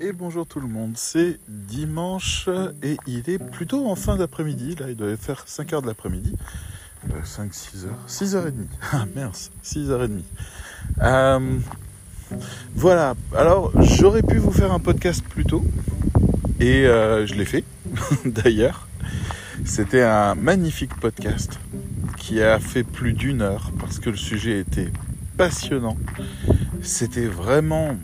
et bonjour tout le monde. C'est dimanche et il est plutôt en fin d'après-midi. Là, il doit faire 5 heures de l'après-midi. 5, 6 heures. 6 heures et demie. Ah mince, 6 heures et demie. Euh, voilà. Alors, j'aurais pu vous faire un podcast plus tôt. Et euh, je l'ai fait, d'ailleurs. C'était un magnifique podcast qui a fait plus d'une heure parce que le sujet était passionnant. C'était vraiment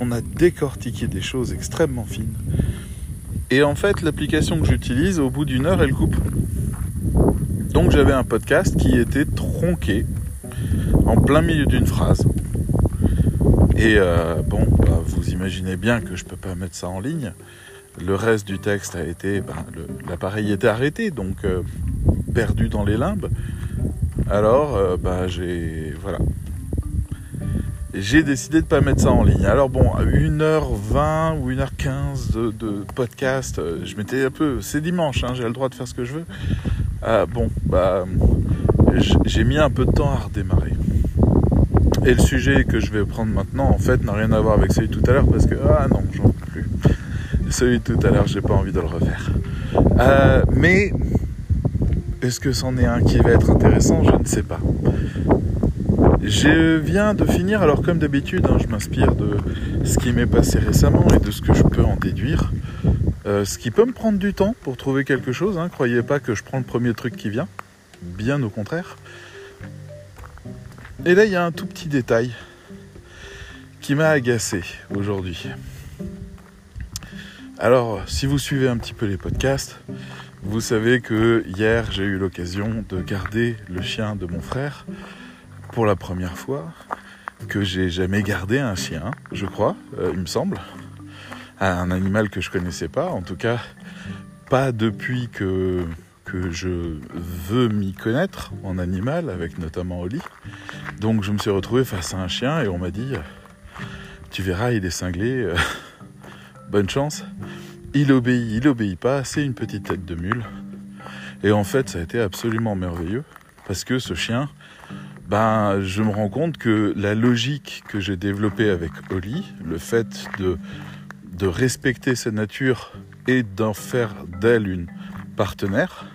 on a décortiqué des choses extrêmement fines. Et en fait, l'application que j'utilise, au bout d'une heure, elle coupe. Donc j'avais un podcast qui était tronqué en plein milieu d'une phrase. Et euh, bon, bah, vous imaginez bien que je ne peux pas mettre ça en ligne. Le reste du texte a été, bah, l'appareil était arrêté, donc euh, perdu dans les limbes. Alors, euh, bah, j'ai, voilà, j'ai décidé de pas mettre ça en ligne. Alors bon, 1h20 ou 1h15 de, podcast, euh, je m'étais un peu... C'est dimanche, hein, j'ai le droit de faire ce que je veux. Euh, bon, bah... J'ai mis un peu de temps à redémarrer. Et le sujet que je vais prendre maintenant, en fait, n'a rien à voir avec celui de tout à l'heure parce que... Ah non, j'en peux plus. Celui de tout à l'heure, j'ai pas envie de le refaire. Euh, mais... Est-ce que c'en est un qui va être intéressant? Je ne sais pas. Je viens de finir, alors comme d'habitude, hein, je m'inspire de ce qui m'est passé récemment et de ce que je peux en déduire. Euh, ce qui peut me prendre du temps pour trouver quelque chose. Hein. Croyez pas que je prends le premier truc qui vient. Bien au contraire. Et là, il y a un tout petit détail qui m'a agacé aujourd'hui. Alors, si vous suivez un petit peu les podcasts, vous savez que hier, j'ai eu l'occasion de garder le chien de mon frère pour la première fois que j'ai jamais gardé un chien, je crois, euh, il me semble. Un animal que je connaissais pas, en tout cas pas depuis que, je veux m'y connaître en animal, avec notamment Oli. Donc je me suis retrouvé face à un chien et on m'a dit Tu verras, il est cinglé, euh, bonne chance. Il obéit, il obéit pas, c'est une petite tête de mule. Et en fait, ça a été absolument merveilleux parce que ce chien, ben, je me rends compte que la logique que j'ai développée avec Oli, le fait de, de respecter sa nature et d'en faire d'elle une partenaire,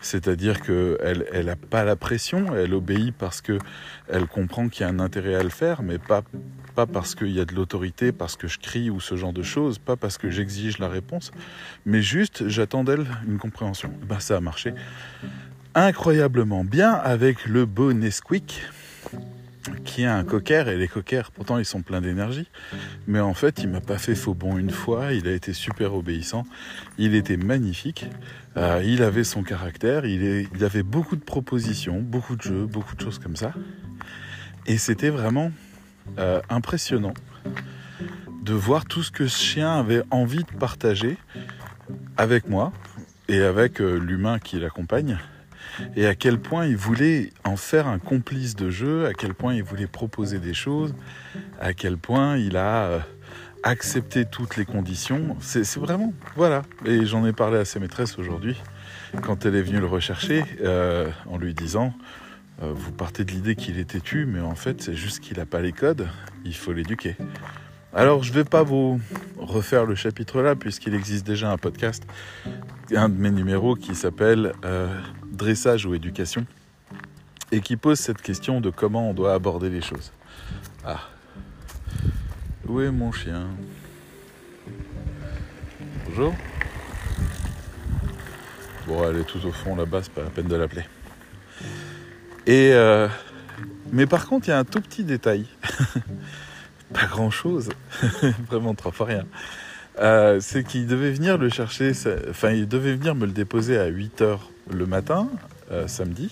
c'est-à-dire qu'elle elle n'a pas la pression, elle obéit parce qu'elle comprend qu'il y a un intérêt à le faire, mais pas, pas parce qu'il y a de l'autorité, parce que je crie ou ce genre de choses, pas parce que j'exige la réponse, mais juste j'attends d'elle une compréhension. Ben, ça a marché incroyablement bien avec le beau Nesquik qui est un cocker et les cockers pourtant ils sont pleins d'énergie. Mais en fait il m'a pas fait faux bon une fois il a été super obéissant il était magnifique euh, il avait son caractère il, avait beaucoup de propositions beaucoup de jeux beaucoup de choses comme ça. Et c'était vraiment euh, impressionnant de voir tout ce que ce chien avait envie de partager avec moi et avec euh, l'humain qui l'accompagne et à quel point il voulait en faire un complice de jeu, à quel point il voulait proposer des choses, à quel point il a euh, accepté toutes les conditions. C'est vraiment, voilà. Et j'en ai parlé à ses maîtresses aujourd'hui, quand elle est venue le rechercher, euh, en lui disant, euh, vous partez de l'idée qu'il est têtu, mais en fait c'est juste qu'il n'a pas les codes, il faut l'éduquer. Alors je ne vais pas vous refaire le chapitre là, puisqu'il existe déjà un podcast, un de mes numéros qui s'appelle dressage ou éducation, et qui pose cette question de comment on doit aborder les choses. Ah, où est mon chien? Bonjour. Bon, elle est tout au fond là-bas, c'est pas la peine de l'appeler. Et euh, mais par contre, il y a un tout petit détail. pas grand-chose, vraiment trois fois rien. Euh, c'est qu'il devait venir le chercher, enfin il devait venir me le déposer à 8h le matin, euh, samedi.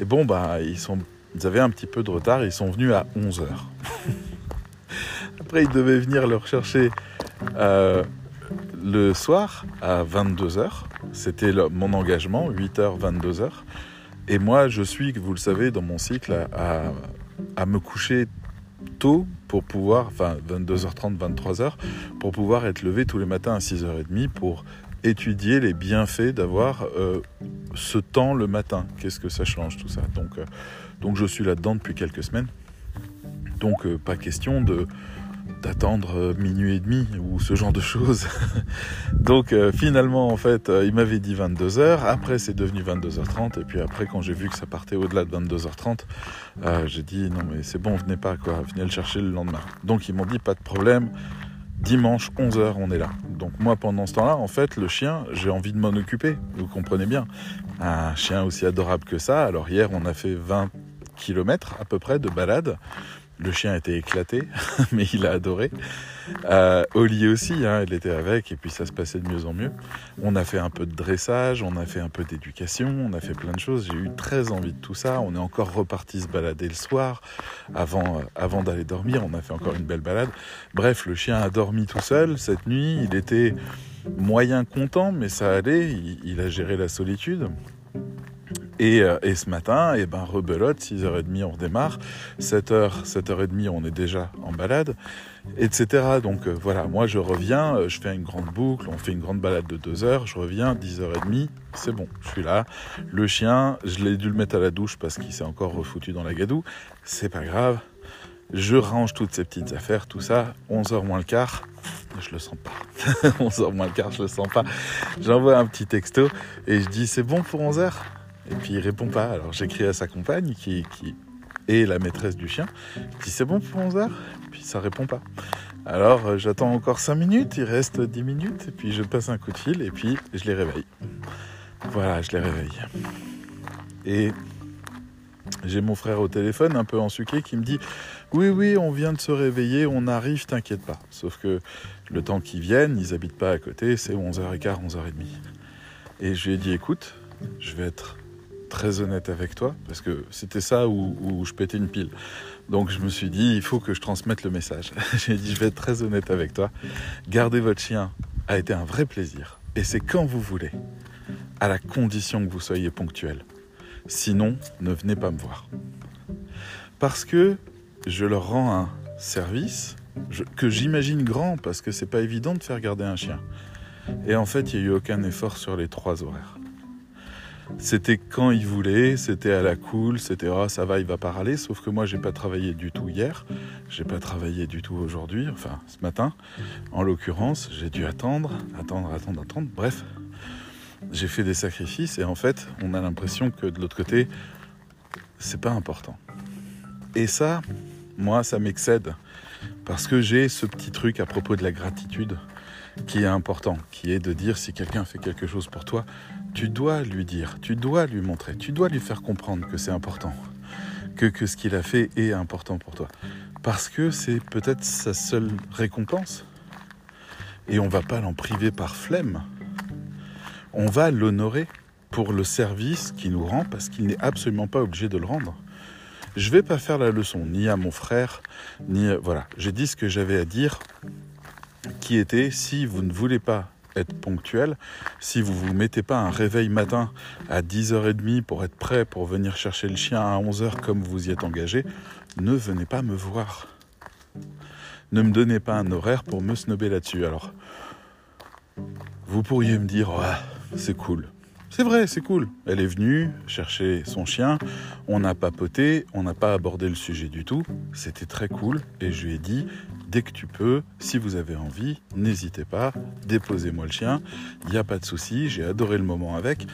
Et bon, bah, ils, avaient un petit peu de retard, ils sont venus à 11h. Après, ils devaient venir le rechercher euh, le soir à 22h. C'était mon engagement, 8h, 22h. Et moi, je suis, vous le savez, dans mon cycle, à, à me coucher tôt pour pouvoir, enfin 22h30, 23h, pour pouvoir être levé tous les matins à 6h30 pour étudier les bienfaits d'avoir euh, ce temps le matin. Qu'est-ce que ça change tout ça? Donc, euh, donc je suis là-dedans depuis quelques semaines. Donc euh, pas question de, d'attendre euh, minuit et demi ou ce genre de choses. Donc euh, finalement en fait euh, il m'avait dit 22h, après c'est devenu 22h30 et puis après quand j'ai vu que ça partait au-delà de 22h30, j'ai dit non mais c'est bon venez pas quoi, venez le chercher le lendemain. Donc ils m'ont dit pas de problème, dimanche 11h on est là. Donc moi pendant ce temps-là en fait le chien j'ai envie de m'en occuper, vous comprenez bien. Un chien aussi adorable que ça, alors hier on a fait 20 km à peu près de balade le chien était éclaté, mais il a adoré. Euh, Oli aussi, hein, elle était avec, et puis ça se passait de mieux en mieux. On a fait un peu de dressage, on a fait un peu d'éducation, on a fait plein de choses. J'ai eu très envie de tout ça. On est encore reparti se balader le soir, avant, euh, avant d'aller dormir. On a fait encore une belle balade. Bref, le chien a dormi tout seul cette nuit. Il était moyen content, mais ça allait. il a géré la solitude. Euh, et, ce matin, et eh ben, rebelote, 6h30 on redémarre, 7h, 7h30 on est déjà en balade, etc. Donc euh, voilà, moi je reviens, euh, je fais une grande boucle, on fait une grande balade de 2 heures, je reviens, 10h30, c'est bon, je suis là. Le chien, je l'ai dû le mettre à la douche parce qu'il s'est encore refoutu dans la gadoue, c'est pas grave. Je range toutes ces petites affaires, tout ça, 11h moins le quart, je le sens pas. 11h moins le quart, je le sens pas. J'envoie un petit texto et je dis c'est bon pour 11h et puis il répond pas. Alors j'écris à sa compagne qui, est la maîtresse du chien. Je dis c'est bon pour 11 heures? Puis ça répond pas. Alors euh, j'attends encore 5 minutes, il reste 10 minutes, et puis je passe un coup de fil et puis je les réveille. Voilà, je les réveille. Et j'ai mon frère au téléphone, un peu ensuqué, qui me dit Oui, oui, on vient de se réveiller, on arrive, t'inquiète pas. Sauf que le temps qu'ils viennent, ils habitent pas à côté, c'est 11h15, 11h30. Et je lui ai dit Écoute, je vais être très honnête avec toi, parce que c'était ça où, je pétais une pile. Donc je me suis dit, il faut que je transmette le message. J'ai dit, je vais être très honnête avec toi. Garder votre chien a été un vrai plaisir. Et c'est quand vous voulez, à la condition que vous soyez ponctuel. Sinon, ne venez pas me voir. Parce que je leur rends un service que j'imagine grand, parce que c'est pas évident de faire garder un chien. Et en fait, il n'y a eu aucun effort sur les trois horaires. C'était quand il voulait, c'était à la cool, c'était ah ça va, il va pas râler. Sauf que moi j'ai pas travaillé du tout hier, j'ai pas travaillé du tout aujourd'hui, enfin ce matin. En l'occurrence, j'ai dû attendre, attendre, attendre, attendre. Bref, j'ai fait des sacrifices et en fait, on a l'impression que de l'autre côté, c'est pas important. Et ça, moi, ça m'excède parce que j'ai ce petit truc à propos de la gratitude qui est important, qui est de dire si quelqu'un fait quelque chose pour toi, tu dois lui dire, tu dois lui montrer, tu dois lui faire comprendre que c'est important, que, ce qu'il a fait est important pour toi. Parce que c'est peut-être sa seule récompense. Et on va pas l'en priver par flemme. On va l'honorer pour le service qu'il nous rend parce qu'il n'est absolument pas obligé de le rendre. Je vais pas faire la leçon ni à mon frère, ni voilà. J'ai dit ce que j'avais à dire, qui était si vous ne voulez pas être ponctuel. Si vous vous mettez pas un réveil matin à 10h30 pour être prêt pour venir chercher le chien à 11h comme vous y êtes engagé, ne venez pas me voir. Ne me donnez pas un horaire pour me snober là-dessus. Alors, vous pourriez me dire, c'est cool. C'est vrai, c'est cool. Elle est venue chercher son chien, on a papoté, on n'a pas abordé le sujet du tout. C'était très cool et je lui ai dit dès que tu peux, si vous avez envie, n'hésitez pas, déposez-moi le chien, il n'y a pas de souci, j'ai adoré le moment avec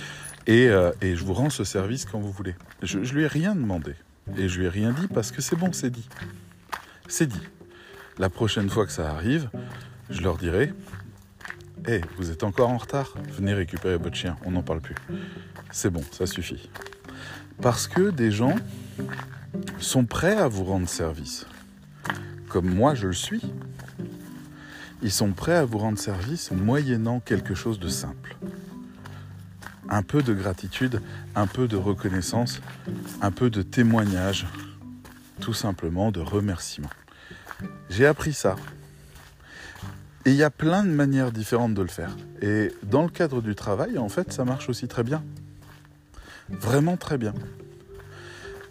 euh, et, je vous rends ce service quand vous voulez. Je, je lui ai rien demandé et je lui ai rien dit parce que c'est bon, c'est dit. C'est dit. La prochaine fois que ça arrive, je leur dirai Hé, vous êtes encore en retard Venez récupérer votre chien, on n'en parle plus. C'est bon, ça suffit. Parce que des gens sont prêts à vous rendre service, comme moi je le suis. Ils sont prêts à vous rendre service moyennant quelque chose de simple. Un peu de gratitude, un peu de reconnaissance, un peu de témoignage, tout simplement de remerciement. J'ai appris ça et il y a plein de manières différentes de le faire. Et dans le cadre du travail, en fait, ça marche aussi très bien. Vraiment très bien.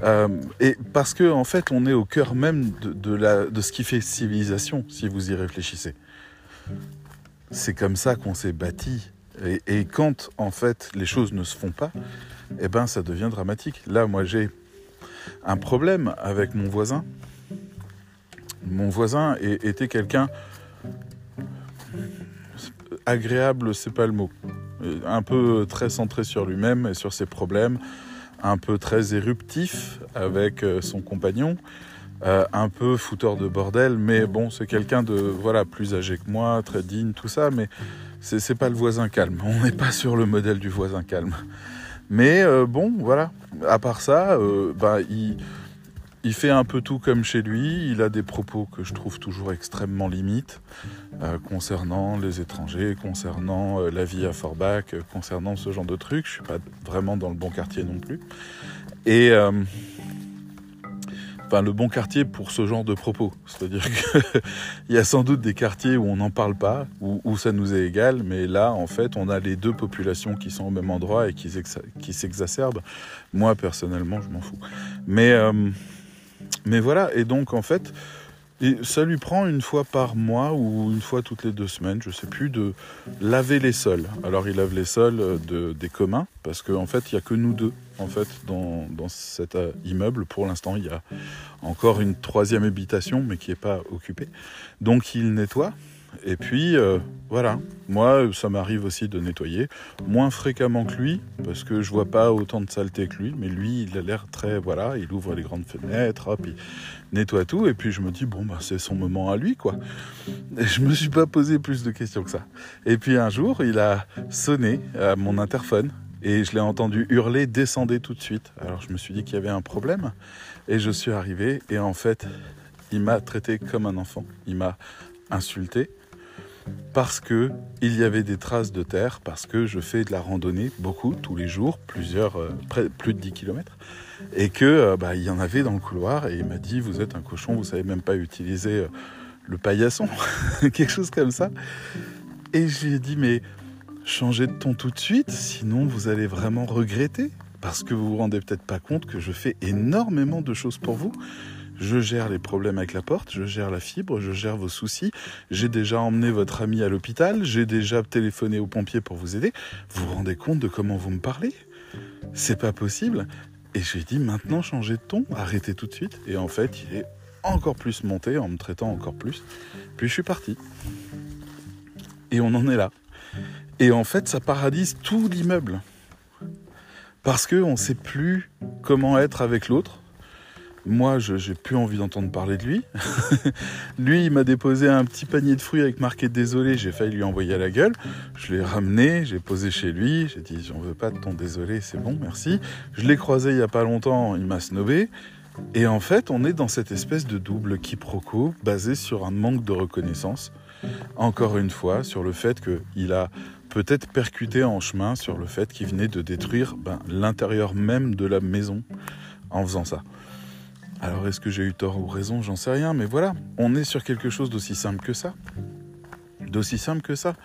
Euh, et parce que en fait, on est au cœur même de, ce qui fait civilisation, si vous y réfléchissez. C'est comme ça qu'on s'est bâti. Et, et, quand en fait les choses ne se font pas, eh ben ça devient dramatique. Là, moi, j'ai un problème avec mon voisin mon voisin était quelqu'un agréable, c'est pas le mot. Un peu très centré sur lui-même et sur ses problèmes, un peu très éruptif avec euh, son compagnon, euh, un peu fouteur de bordel, mais bon, c'est quelqu'un de voilà plus âgé que moi, très digne, tout ça, mais c'est pas le voisin calme. On n'est pas sur le modèle du voisin calme. Mais euh, bon, voilà. À part ça, bah, il il fait un peu tout comme chez lui. Il a des propos que je trouve toujours extrêmement limites euh, concernant les étrangers, concernant euh, la vie à Forbach, euh, concernant ce genre de trucs. Je suis pas vraiment dans le bon quartier non plus. Et enfin le bon quartier pour ce genre de propos. C'est-à-dire qu'il y a sans doute des quartiers où on n'en parle pas, où, ça nous est égal, mais là, en fait, on a les deux populations qui sont au même endroit et qui, qui s'exacerbent. Moi, personnellement, je m'en fous. Mais mais voilà, et donc en fait, ça lui prend une fois par mois ou une fois toutes les deux semaines, je sais plus, de laver les sols. Alors il lave les sols de, des communs, parce qu'en fait, il n'y a que nous deux en fait dans, dans cet euh, immeuble. Pour l'instant, il y a encore une troisième habitation, mais qui n'est pas occupée. Donc il nettoie. Et puis, euh, voilà. Moi, ça m'arrive aussi de nettoyer. Moins fréquemment que lui, parce que je vois pas autant de saleté que lui. Mais lui, il a l'air très, voilà, il ouvre les grandes fenêtres, hop, il nettoie tout. Et puis, je me dis, bon, bah, c'est son moment à lui, quoi. Et je me suis pas posé plus de questions que ça. Et puis, un jour, il a sonné à mon interphone. Et je l'ai entendu hurler, descendez tout de suite. Alors, je me suis dit qu'il y avait un problème. Et je suis arrivé. Et en fait, il m'a traité comme un enfant. Il m'a insulté parce que il y avait des traces de terre, parce que je fais de la randonnée beaucoup, tous les jours, plusieurs, euh, plus de 10 km, et que euh, bah, il y en avait dans le couloir, et il m'a dit vous êtes un cochon, vous savez même pas utiliser euh, le paillasson, quelque chose comme ça. Et j'ai dit mais changez de ton tout de suite, sinon vous allez vraiment regretter, parce que vous vous rendez peut-être pas compte que je fais énormément de choses pour vous je gère les problèmes avec la porte, je gère la fibre, je gère vos soucis, j'ai déjà emmené votre ami à l'hôpital, j'ai déjà téléphoné aux pompiers pour vous aider. Vous vous rendez compte de comment vous me parlez? C'est pas possible. Et j'ai dit maintenant changez de ton, arrêtez tout de suite. Et en fait, il est encore plus monté en me traitant encore plus. Puis je suis parti. Et on en est là. Et en fait, ça paradise tout l'immeuble. Parce qu'on ne sait plus comment être avec l'autre moi, je j'ai plus envie d'entendre parler de lui. lui, il m'a déposé un petit panier de fruits avec marqué désolé. J'ai failli lui envoyer à la gueule. Je l'ai ramené, j'ai posé chez lui. J'ai dit j'en veux pas de ton désolé, c'est bon, merci. Je l'ai croisé il y a pas longtemps, il m'a snobé. Et en fait, on est dans cette espèce de double quiproquo basé sur un manque de reconnaissance. Encore une fois, sur le fait qu'il a peut-être percuté en chemin sur le fait qu'il venait de détruire ben, l'intérieur même de la maison en faisant ça. Alors est-ce que j'ai eu tort ou raison? J'en sais rien, mais voilà, on est sur quelque chose d'aussi simple que ça. D'aussi simple que ça.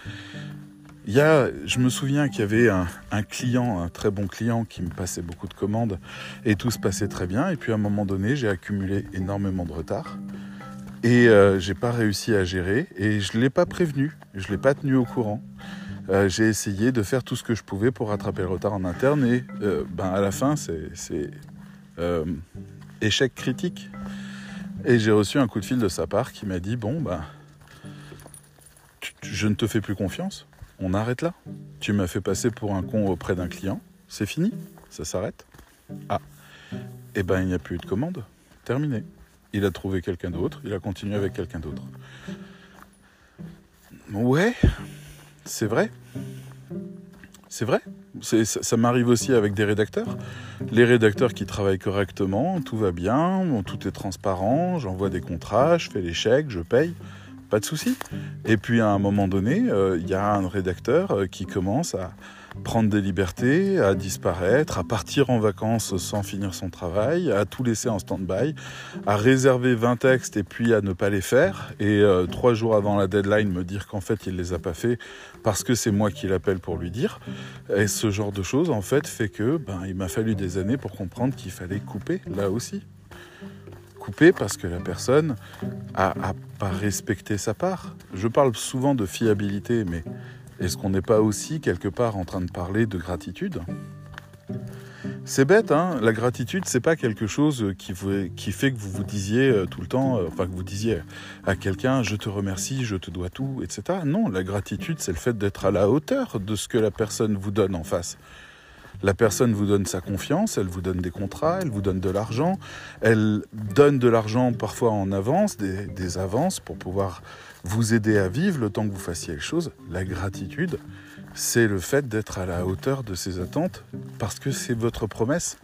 Il y a, je me souviens qu'il y avait un, client, un très bon client qui me passait beaucoup de commandes et tout se passait très bien. Et puis à un moment donné, j'ai accumulé énormément de retard et euh, j'ai pas réussi à gérer et je l'ai pas prévenu, je l'ai pas tenu au courant. Euh, j'ai essayé de faire tout ce que je pouvais pour rattraper le retard en interne et euh, ben à la fin c'est échec critique. Et j'ai reçu un coup de fil de sa part qui m'a dit Bon, bah, je ne te fais plus confiance, on arrête là. Tu m'as fait passer pour un con auprès d'un client, c'est fini, ça s'arrête. Ah, et eh ben il n'y a plus eu de commande, terminé. Il a trouvé quelqu'un d'autre, il a continué avec quelqu'un d'autre. Ouais, c'est vrai. C'est vrai. Ça, m'arrive aussi avec des rédacteurs. Les rédacteurs qui travaillent correctement, tout va bien, tout est transparent, j'envoie des contrats, je fais les chèques, je paye, pas de souci. Et puis à un moment donné, euh, il y a un rédacteur euh, qui commence à, prendre des libertés, à disparaître, à partir en vacances sans finir son travail, à tout laisser en stand-by, à réserver 20 textes et puis à ne pas les faire, et euh, trois jours avant la deadline me dire qu'en fait il les a pas fait parce que c'est moi qui l'appelle pour lui dire. Et ce genre de choses en fait fait que ben, il m'a fallu des années pour comprendre qu'il fallait couper là aussi. Couper parce que la personne a, a pas respecté sa part. Je parle souvent de fiabilité, mais est-ce qu'on n'est pas aussi quelque part en train de parler de gratitude? C'est bête, hein la gratitude, c'est pas quelque chose qui, fait que vous vous disiez euh, tout le temps, euh, enfin que vous disiez à quelqu'un je te remercie, je te dois tout, etc. Non, la gratitude, c'est le fait d'être à la hauteur de ce que la personne vous donne en face. La personne vous donne sa confiance, elle vous donne des contrats, elle vous donne de l'argent, elle donne de l'argent parfois en avance, des avances pour pouvoir vous aider à vivre le temps que vous fassiez les choses. La gratitude, c'est le fait d'être à la hauteur de ses attentes parce que c'est votre promesse.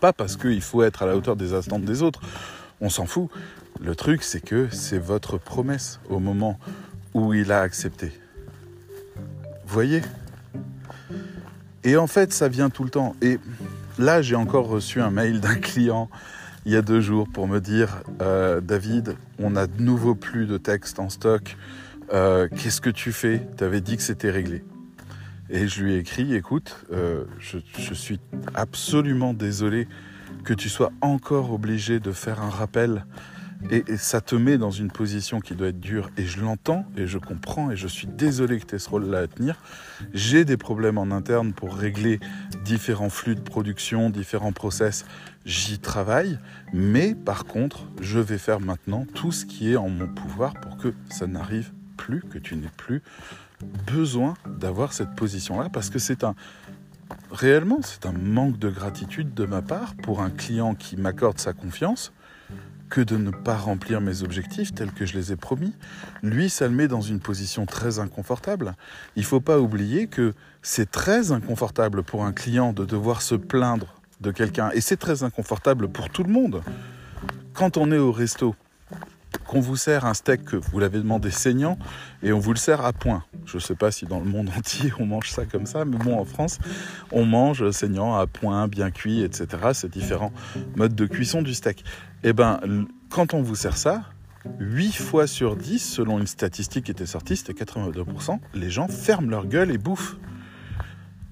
Pas parce qu'il faut être à la hauteur des attentes des autres. On s'en fout. Le truc, c'est que c'est votre promesse au moment où il a accepté. Voyez? Et en fait, ça vient tout le temps. Et là, j'ai encore reçu un mail d'un client il y a deux jours pour me dire euh, David, on a de nouveau plus de textes en stock. Euh, qu'est-ce que tu fais? Tu avais dit que c'était réglé. Et je lui ai écrit, écoute, euh, je, suis absolument désolé que tu sois encore obligé de faire un rappel. Et, ça te met dans une position qui doit être dure. Et je l'entends et je comprends et je suis désolé que tu aies ce rôle-là à tenir. J'ai des problèmes en interne pour régler différents flux de production, différents process. J'y travaille. Mais par contre, je vais faire maintenant tout ce qui est en mon pouvoir pour que ça n'arrive plus, que tu n'aies plus besoin d'avoir cette position-là, parce que c'est un... Réellement, c'est un manque de gratitude de ma part pour un client qui m'accorde sa confiance que de ne pas remplir mes objectifs tels que je les ai promis. Lui, ça le met dans une position très inconfortable. Il ne faut pas oublier que c'est très inconfortable pour un client de devoir se plaindre de quelqu'un. Et c'est très inconfortable pour tout le monde. Quand on est au resto qu'on vous sert un steak que vous l'avez demandé saignant et on vous le sert à point. Je ne sais pas si dans le monde entier on mange ça comme ça, mais bon, en France, on mange saignant à point, bien cuit, etc. C'est différents modes de cuisson du steak. Eh ben, quand on vous sert ça, 8 fois sur 10, selon une statistique qui était sortie, c'était 82%, les gens ferment leur gueule et bouffent.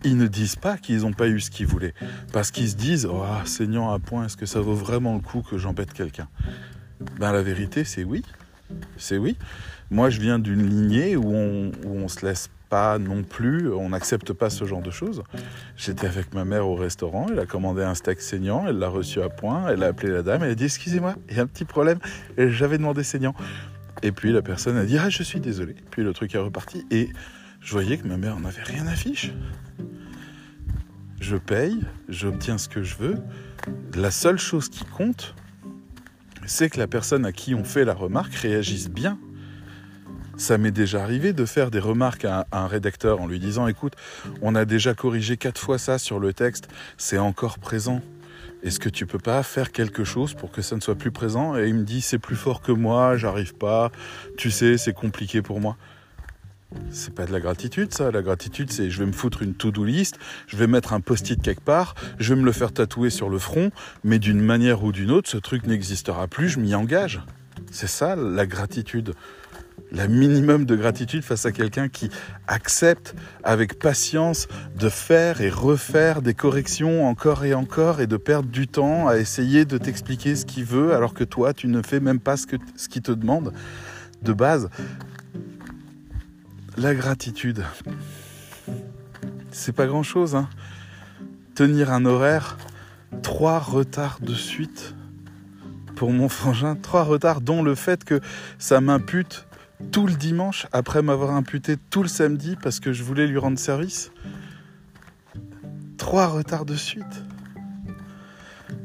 Ils ne disent pas qu'ils n'ont pas eu ce qu'ils voulaient, parce qu'ils se disent oh, saignant à point, est-ce que ça vaut vraiment le coup que j'embête quelqu'un? Ben, la vérité, c'est oui. C'est oui. Moi, je viens d'une lignée où on, où on se laisse pas non plus, on n'accepte pas ce genre de choses. J'étais avec ma mère au restaurant, elle a commandé un steak saignant, elle l'a reçu à point, elle a appelé la dame, elle a dit excusez-moi, il y a un petit problème, j'avais demandé saignant. Et puis la personne a dit ah je suis désolé. Puis le truc est reparti et je voyais que ma mère n'avait rien à fiche. Je paye, j'obtiens ce que je veux. La seule chose qui compte, c'est que la personne à qui on fait la remarque réagisse bien. Ça m'est déjà arrivé de faire des remarques à un rédacteur en lui disant écoute, on a déjà corrigé quatre fois ça sur le texte, c'est encore présent. Est-ce que tu peux pas faire quelque chose pour que ça ne soit plus présent? Et il me dit c'est plus fort que moi, j'arrive pas, tu sais, c'est compliqué pour moi. C'est pas de la gratitude, ça. La gratitude, c'est je vais me foutre une to-do list, je vais mettre un post-it quelque part, je vais me le faire tatouer sur le front, mais d'une manière ou d'une autre, ce truc n'existera plus, je m'y engage. C'est ça la gratitude. La minimum de gratitude face à quelqu'un qui accepte avec patience de faire et refaire des corrections encore et encore et de perdre du temps à essayer de t'expliquer ce qu'il veut alors que toi, tu ne fais même pas ce qu'il ce te demande. De base, la gratitude. C'est pas grand chose, hein. Tenir un horaire, trois retards de suite pour mon frangin, trois retards, dont le fait que ça m'impute tout le dimanche après m'avoir imputé tout le samedi parce que je voulais lui rendre service. Trois retards de suite.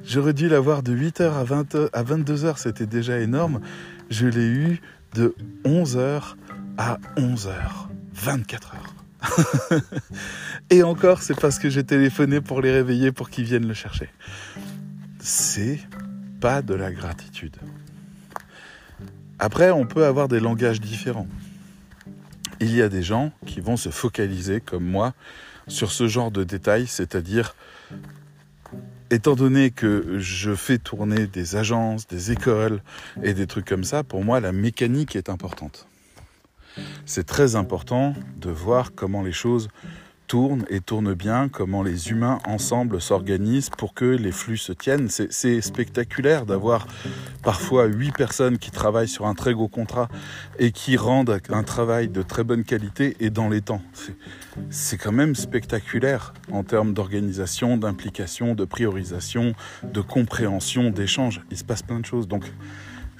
J'aurais dû l'avoir de 8h à, 20 à 22h, c'était déjà énorme. Je l'ai eu de 11h à 11h. 24 heures. Et encore, c'est parce que j'ai téléphoné pour les réveiller pour qu'ils viennent le chercher. C'est pas de la gratitude. Après, on peut avoir des langages différents. Il y a des gens qui vont se focaliser, comme moi, sur ce genre de détails, c'est-à-dire, étant donné que je fais tourner des agences, des écoles et des trucs comme ça, pour moi, la mécanique est importante c'est très important de voir comment les choses tourne et tourne bien, comment les humains ensemble s'organisent pour que les flux se tiennent. C'est spectaculaire d'avoir parfois huit personnes qui travaillent sur un très gros contrat et qui rendent un travail de très bonne qualité et dans les temps. C'est quand même spectaculaire en termes d'organisation, d'implication, de priorisation, de compréhension, d'échange. Il se passe plein de choses. Donc,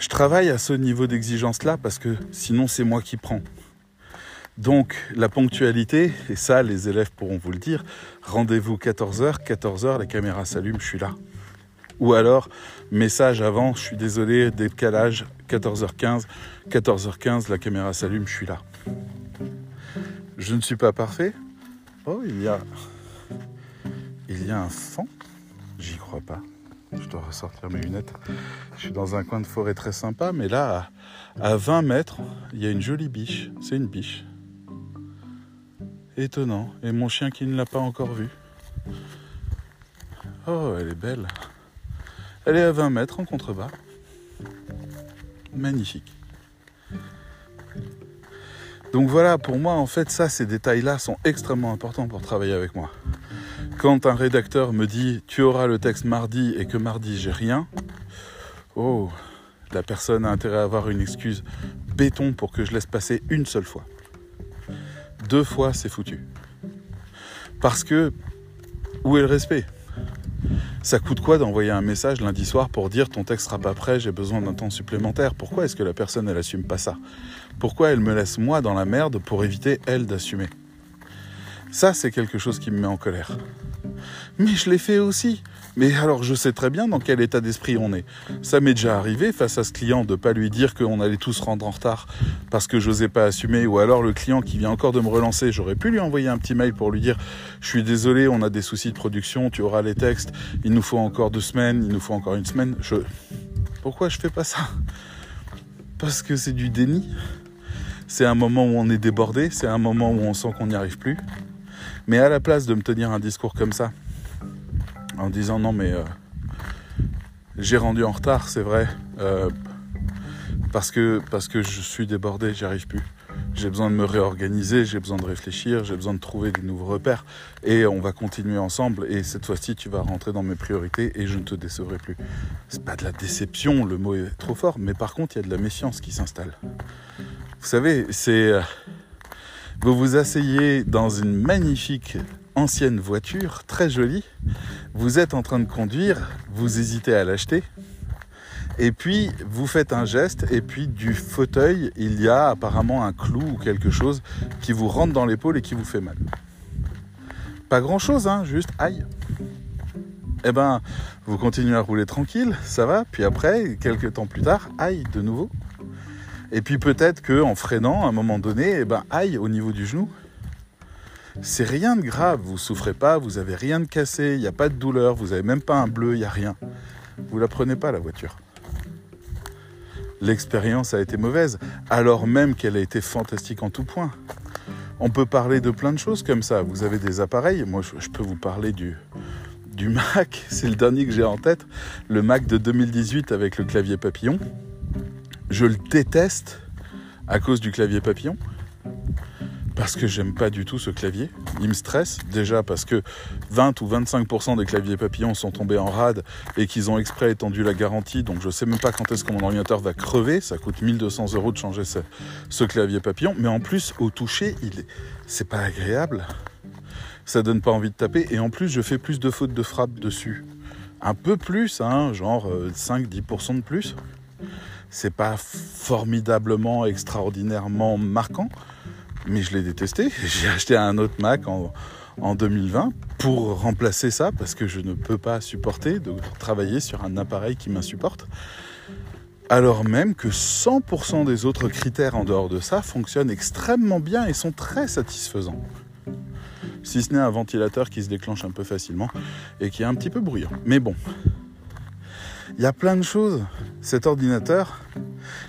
je travaille à ce niveau d'exigence-là parce que sinon c'est moi qui prends. Donc la ponctualité, et ça les élèves pourront vous le dire, rendez-vous 14h, 14h, la caméra s'allume, je suis là. Ou alors, message avant, je suis désolé, décalage, 14h15, 14h15, la caméra s'allume, je suis là. Je ne suis pas parfait. Oh, il y a. Il y a un fond J'y crois pas. Je dois ressortir mes lunettes. Je suis dans un coin de forêt très sympa, mais là, à 20 mètres, il y a une jolie biche. C'est une biche. Étonnant. Et mon chien qui ne l'a pas encore vue. Oh, elle est belle. Elle est à 20 mètres en contrebas. Magnifique. Donc voilà, pour moi, en fait, ça, ces détails-là sont extrêmement importants pour travailler avec moi. Quand un rédacteur me dit tu auras le texte mardi et que mardi j'ai rien, oh, la personne a intérêt à avoir une excuse béton pour que je laisse passer une seule fois. Deux fois, c'est foutu. Parce que, où est le respect? Ça coûte quoi d'envoyer un message lundi soir pour dire ton texte sera pas prêt, j'ai besoin d'un temps supplémentaire? Pourquoi est-ce que la personne, elle assume pas ça? Pourquoi elle me laisse moi dans la merde pour éviter, elle, d'assumer? Ça, c'est quelque chose qui me met en colère. Mais je l'ai fait aussi. Mais alors je sais très bien dans quel état d'esprit on est. Ça m'est déjà arrivé face à ce client de pas lui dire qu'on allait tous rendre en retard parce que j'osais pas assumer ou alors le client qui vient encore de me relancer, j'aurais pu lui envoyer un petit mail pour lui dire je suis désolé, on a des soucis de production, tu auras les textes, il nous faut encore deux semaines, il nous faut encore une semaine. Je pourquoi je fais pas ça? Parce que c'est du déni. C'est un moment où on est débordé, c'est un moment où on sent qu'on n'y arrive plus. Mais à la place de me tenir un discours comme ça, en disant non mais euh, j'ai rendu en retard, c'est vrai, euh, parce, que, parce que je suis débordé, j'y arrive plus. J'ai besoin de me réorganiser, j'ai besoin de réfléchir, j'ai besoin de trouver des nouveaux repères et on va continuer ensemble et cette fois-ci tu vas rentrer dans mes priorités et je ne te décevrai plus. C'est pas de la déception, le mot est trop fort, mais par contre il y a de la méfiance qui s'installe. Vous savez, c'est euh, vous vous asseyez dans une magnifique ancienne voiture, très jolie. Vous êtes en train de conduire, vous hésitez à l'acheter. Et puis, vous faites un geste, et puis du fauteuil, il y a apparemment un clou ou quelque chose qui vous rentre dans l'épaule et qui vous fait mal. Pas grand chose, hein, juste aïe. Eh ben, vous continuez à rouler tranquille, ça va, puis après, quelques temps plus tard, aïe de nouveau. Et puis peut-être que en freinant, à un moment donné, eh ben, aïe au niveau du genou, c'est rien de grave, vous souffrez pas, vous avez rien de cassé, il n'y a pas de douleur, vous n'avez même pas un bleu, il n'y a rien. Vous la prenez pas la voiture. L'expérience a été mauvaise, alors même qu'elle a été fantastique en tout point. On peut parler de plein de choses comme ça. Vous avez des appareils, moi je peux vous parler du Mac, c'est le dernier que j'ai en tête, le Mac de 2018 avec le clavier papillon. Je le déteste à cause du clavier papillon parce que j'aime pas du tout ce clavier. Il me stresse déjà parce que 20 ou 25% des claviers papillons sont tombés en rade et qu'ils ont exprès étendu la garantie. Donc je sais même pas quand est-ce que mon ordinateur va crever. Ça coûte 1200 euros de changer ce, clavier papillon. Mais en plus, au toucher, c'est pas agréable. Ça donne pas envie de taper. Et en plus, je fais plus de fautes de frappe dessus. Un peu plus, hein, genre 5-10% euh, de plus. C'est pas formidablement, extraordinairement marquant mais je l'ai détesté. J'ai acheté un autre Mac en, 2020 pour remplacer ça parce que je ne peux pas supporter de travailler sur un appareil qui m'insupporte. Alors même que 100% des autres critères en dehors de ça fonctionnent extrêmement bien et sont très satisfaisants. Si ce n'est un ventilateur qui se déclenche un peu facilement et qui est un petit peu bruyant. Mais bon, il y a plein de choses. Cet ordinateur,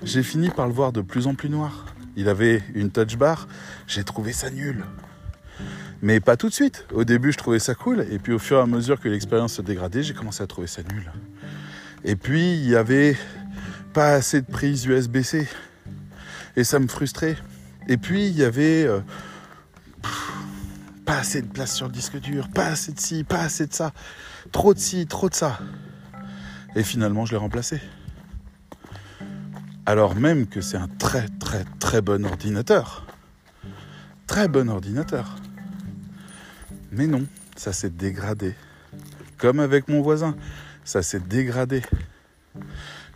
j'ai fini par le voir de plus en plus noir. Il avait une touch bar. J'ai trouvé ça nul. Mais pas tout de suite. Au début, je trouvais ça cool. Et puis, au fur et à mesure que l'expérience se dégradait, j'ai commencé à trouver ça nul. Et puis, il y avait pas assez de prises USB-C. Et ça me frustrait. Et puis, il y avait euh, pas assez de place sur le disque dur, pas assez de ci, pas assez de ça, trop de ci, trop de ça. Et finalement, je l'ai remplacé. Alors même que c'est un très très très bon ordinateur. Très bon ordinateur. Mais non, ça s'est dégradé. Comme avec mon voisin, ça s'est dégradé.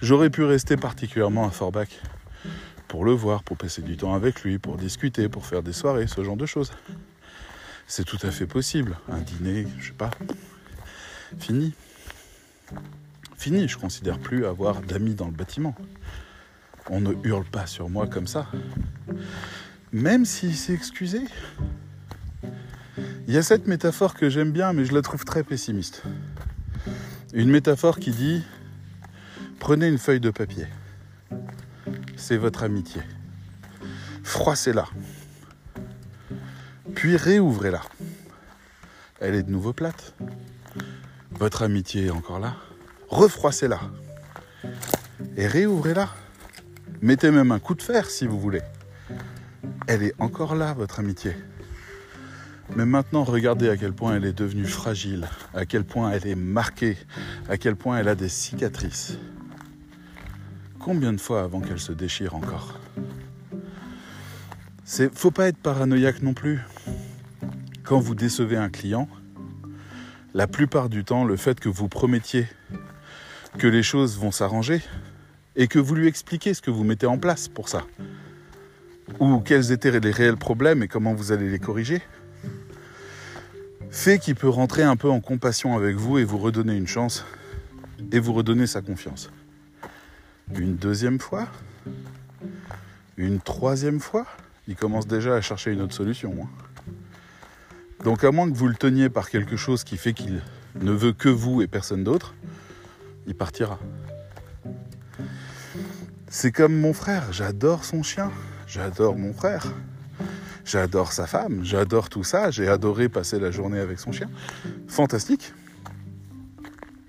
J'aurais pu rester particulièrement à Forbach pour le voir, pour passer du temps avec lui, pour discuter, pour faire des soirées, ce genre de choses. C'est tout à fait possible. Un dîner, je sais pas. Fini. Fini, je considère plus avoir d'amis dans le bâtiment. On ne hurle pas sur moi comme ça. Même s'il s'est excusé. Il y a cette métaphore que j'aime bien, mais je la trouve très pessimiste. Une métaphore qui dit Prenez une feuille de papier. C'est votre amitié. Froissez-la. Puis réouvrez-la. Elle est de nouveau plate. Votre amitié est encore là. Refroissez-la. Et réouvrez-la. Mettez même un coup de fer si vous voulez. Elle est encore là, votre amitié. Mais maintenant, regardez à quel point elle est devenue fragile, à quel point elle est marquée, à quel point elle a des cicatrices. Combien de fois avant qu'elle se déchire encore C'est faut pas être paranoïaque non plus. Quand vous décevez un client, la plupart du temps, le fait que vous promettiez que les choses vont s'arranger et que vous lui expliquez ce que vous mettez en place pour ça, ou quels étaient les réels problèmes et comment vous allez les corriger, fait qu'il peut rentrer un peu en compassion avec vous et vous redonner une chance et vous redonner sa confiance. Une deuxième fois Une troisième fois Il commence déjà à chercher une autre solution. Hein. Donc à moins que vous le teniez par quelque chose qui fait qu'il ne veut que vous et personne d'autre, il partira. C'est comme mon frère, j'adore son chien, j'adore mon frère. J'adore sa femme, j'adore tout ça, j'ai adoré passer la journée avec son chien. Fantastique.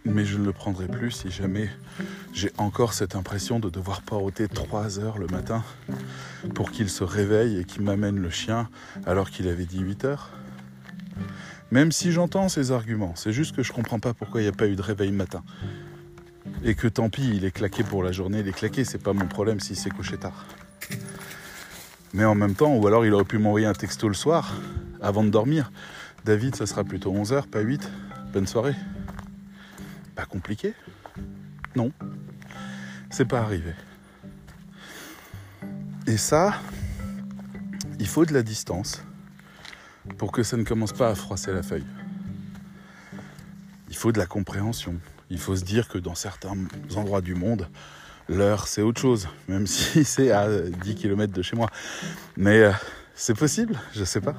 Mais je ne le prendrai plus si jamais j'ai encore cette impression de devoir paroter 3 heures le matin pour qu'il se réveille et qu'il m'amène le chien alors qu'il avait dit 8 heures. Même si j'entends ses arguments, c'est juste que je comprends pas pourquoi il n'y a pas eu de réveil matin. Et que tant pis, il est claqué pour la journée, il est claqué, c'est pas mon problème s'il s'est couché tard. Mais en même temps, ou alors il aurait pu m'envoyer un texto le soir, avant de dormir. David, ça sera plutôt 11h, pas 8. Bonne soirée. Pas compliqué Non. C'est pas arrivé. Et ça, il faut de la distance pour que ça ne commence pas à froisser la feuille. Il faut de la compréhension. Il faut se dire que dans certains endroits du monde, L'heure, c'est autre chose, même si c'est à 10 km de chez moi. Mais euh, c'est possible, je sais pas.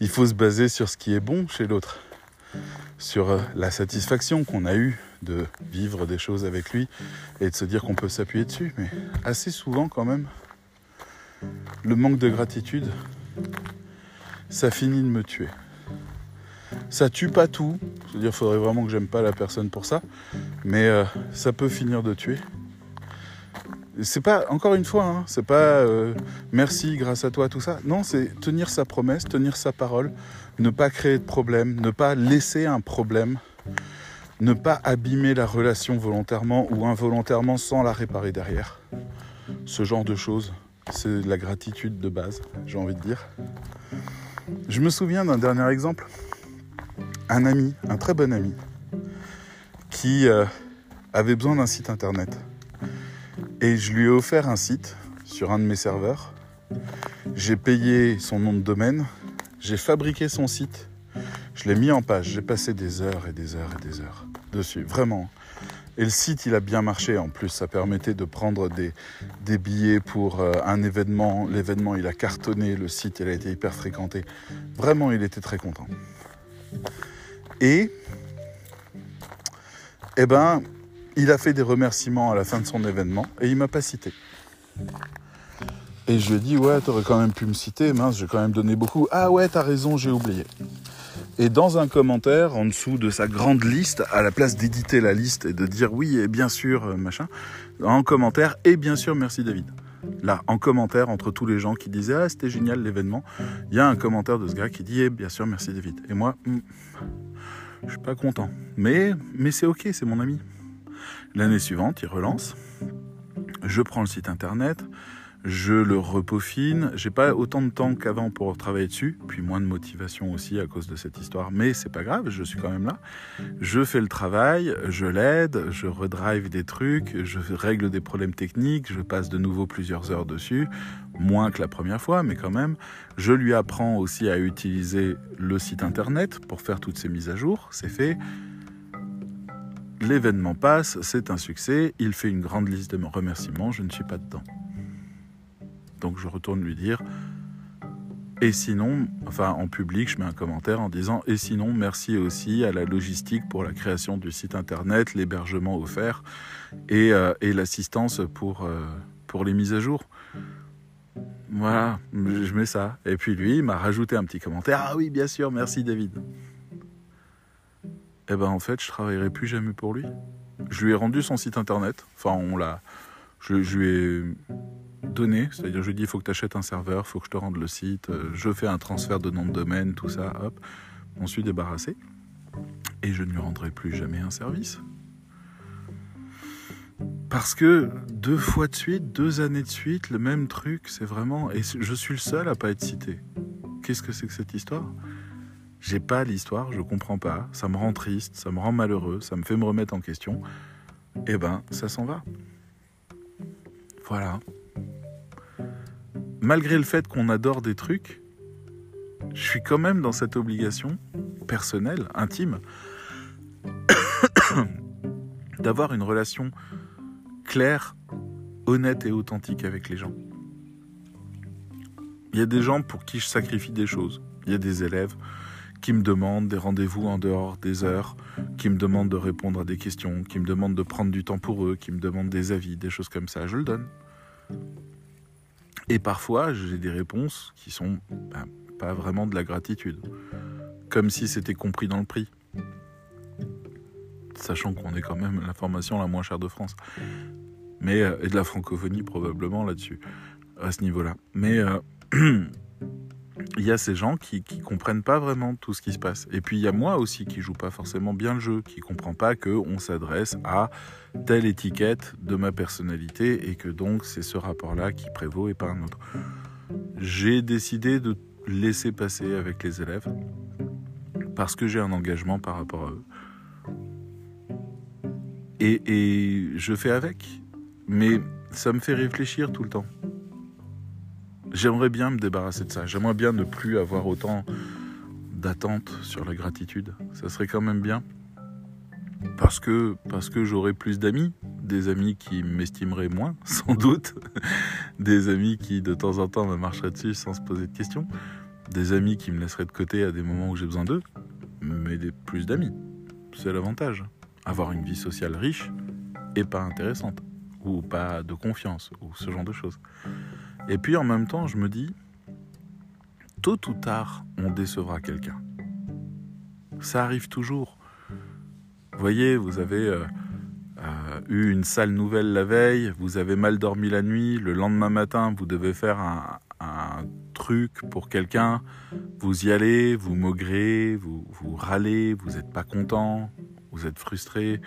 Il faut se baser sur ce qui est bon chez l'autre, sur euh, la satisfaction qu'on a eue de vivre des choses avec lui et de se dire qu'on peut s'appuyer dessus. Mais assez souvent, quand même, le manque de gratitude, ça finit de me tuer. Ça tue pas tout, c'est-à-dire faudrait vraiment que j'aime pas la personne pour ça, mais euh, ça peut finir de tuer c'est pas, encore une fois, hein, c'est pas euh, merci grâce à toi, tout ça. Non, c'est tenir sa promesse, tenir sa parole, ne pas créer de problème, ne pas laisser un problème, ne pas abîmer la relation volontairement ou involontairement sans la réparer derrière. Ce genre de choses, c'est la gratitude de base, j'ai envie de dire. Je me souviens d'un dernier exemple. Un ami, un très bon ami, qui euh, avait besoin d'un site internet et je lui ai offert un site sur un de mes serveurs. J'ai payé son nom de domaine. J'ai fabriqué son site. Je l'ai mis en page. J'ai passé des heures et des heures et des heures dessus. Vraiment. Et le site, il a bien marché en plus. Ça permettait de prendre des, billets pour euh, un événement. L'événement, il a cartonné. Le site, il a été hyper fréquenté. Vraiment, il était très content. Et, eh ben, il a fait des remerciements à la fin de son événement et il m'a pas cité. Et je lui ai dit, ouais, t'aurais quand même pu me citer, mince, j'ai quand même donné beaucoup. Ah ouais, t'as raison, j'ai oublié. Et dans un commentaire, en dessous de sa grande liste, à la place d'éditer la liste et de dire oui, et bien sûr, euh, machin, en commentaire, et bien sûr, merci David. Là, en commentaire, entre tous les gens qui disaient Ah, c'était génial l'événement, il y a un commentaire de ce gars qui dit Eh, bien sûr, merci David. Et moi, hmm, je suis pas content. Mais, mais c'est ok, c'est mon ami. L'année suivante, il relance. Je prends le site internet, je le repaufine. J'ai pas autant de temps qu'avant pour travailler dessus, puis moins de motivation aussi à cause de cette histoire, mais c'est pas grave, je suis quand même là. Je fais le travail, je l'aide, je redrive des trucs, je règle des problèmes techniques, je passe de nouveau plusieurs heures dessus, moins que la première fois, mais quand même. Je lui apprends aussi à utiliser le site internet pour faire toutes ces mises à jour, c'est fait. L'événement passe, c'est un succès, il fait une grande liste de remerciements, je ne suis pas dedans. Donc je retourne lui dire, et sinon, enfin en public, je mets un commentaire en disant, et sinon, merci aussi à la logistique pour la création du site internet, l'hébergement offert et, euh, et l'assistance pour, euh, pour les mises à jour. Voilà, je mets ça. Et puis lui, il m'a rajouté un petit commentaire. Ah oui, bien sûr, merci David. Eh ben en fait, je travaillerai plus jamais pour lui. Je lui ai rendu son site internet. Enfin, on l'a. Je, je lui ai donné, c'est-à-dire je lui dis il faut que tu achètes un serveur, il faut que je te rende le site, euh, je fais un transfert de nom de domaine, tout ça, hop, on suis débarrassé. Et je ne lui rendrai plus jamais un service. Parce que deux fois de suite, deux années de suite, le même truc, c'est vraiment... Et je suis le seul à pas être cité. Qu'est-ce que c'est que cette histoire? J'ai pas l'histoire, je comprends pas, ça me rend triste, ça me rend malheureux, ça me fait me remettre en question. Eh ben, ça s'en va. Voilà malgré le fait qu'on adore des trucs, je suis quand même dans cette obligation personnelle, intime, d'avoir une relation claire, honnête et authentique avec les gens. Il y a des gens pour qui je sacrifie des choses. Il y a des élèves qui me demandent des rendez-vous en dehors des heures, qui me demandent de répondre à des questions, qui me demandent de prendre du temps pour eux, qui me demandent des avis, des choses comme ça. Je le donne. Et parfois, j'ai des réponses qui sont ben, pas vraiment de la gratitude. Comme si c'était compris dans le prix. Sachant qu'on est quand même la formation la moins chère de France. Mais, euh, et de la francophonie probablement là-dessus, à ce niveau-là. Mais euh, il y a ces gens qui, qui comprennent pas vraiment tout ce qui se passe. Et puis il y a moi aussi qui joue pas forcément bien le jeu, qui comprend pas que on s'adresse à telle étiquette de ma personnalité et que donc c'est ce rapport-là qui prévaut et pas un autre. J'ai décidé de laisser passer avec les élèves parce que j'ai un engagement par rapport à eux. Et, et je fais avec. Mais ça me fait réfléchir tout le temps. J'aimerais bien me débarrasser de ça. J'aimerais bien ne plus avoir autant d'attentes sur la gratitude. Ça serait quand même bien. Parce que, parce que j'aurais plus d'amis, des amis qui m'estimeraient moins, sans doute, des amis qui de temps en temps me marcheraient dessus sans se poser de questions, des amis qui me laisseraient de côté à des moments où j'ai besoin d'eux, mais plus d'amis. C'est l'avantage. Avoir une vie sociale riche et pas intéressante, ou pas de confiance, ou ce genre de choses. Et puis en même temps, je me dis, tôt ou tard, on décevra quelqu'un. Ça arrive toujours. Vous voyez, vous avez euh, euh, eu une sale nouvelle la veille, vous avez mal dormi la nuit, le lendemain matin, vous devez faire un, truc pour quelqu'un, vous y allez, vous maugrez, vous, vous râlez, vous n'êtes pas content, vous êtes frustré,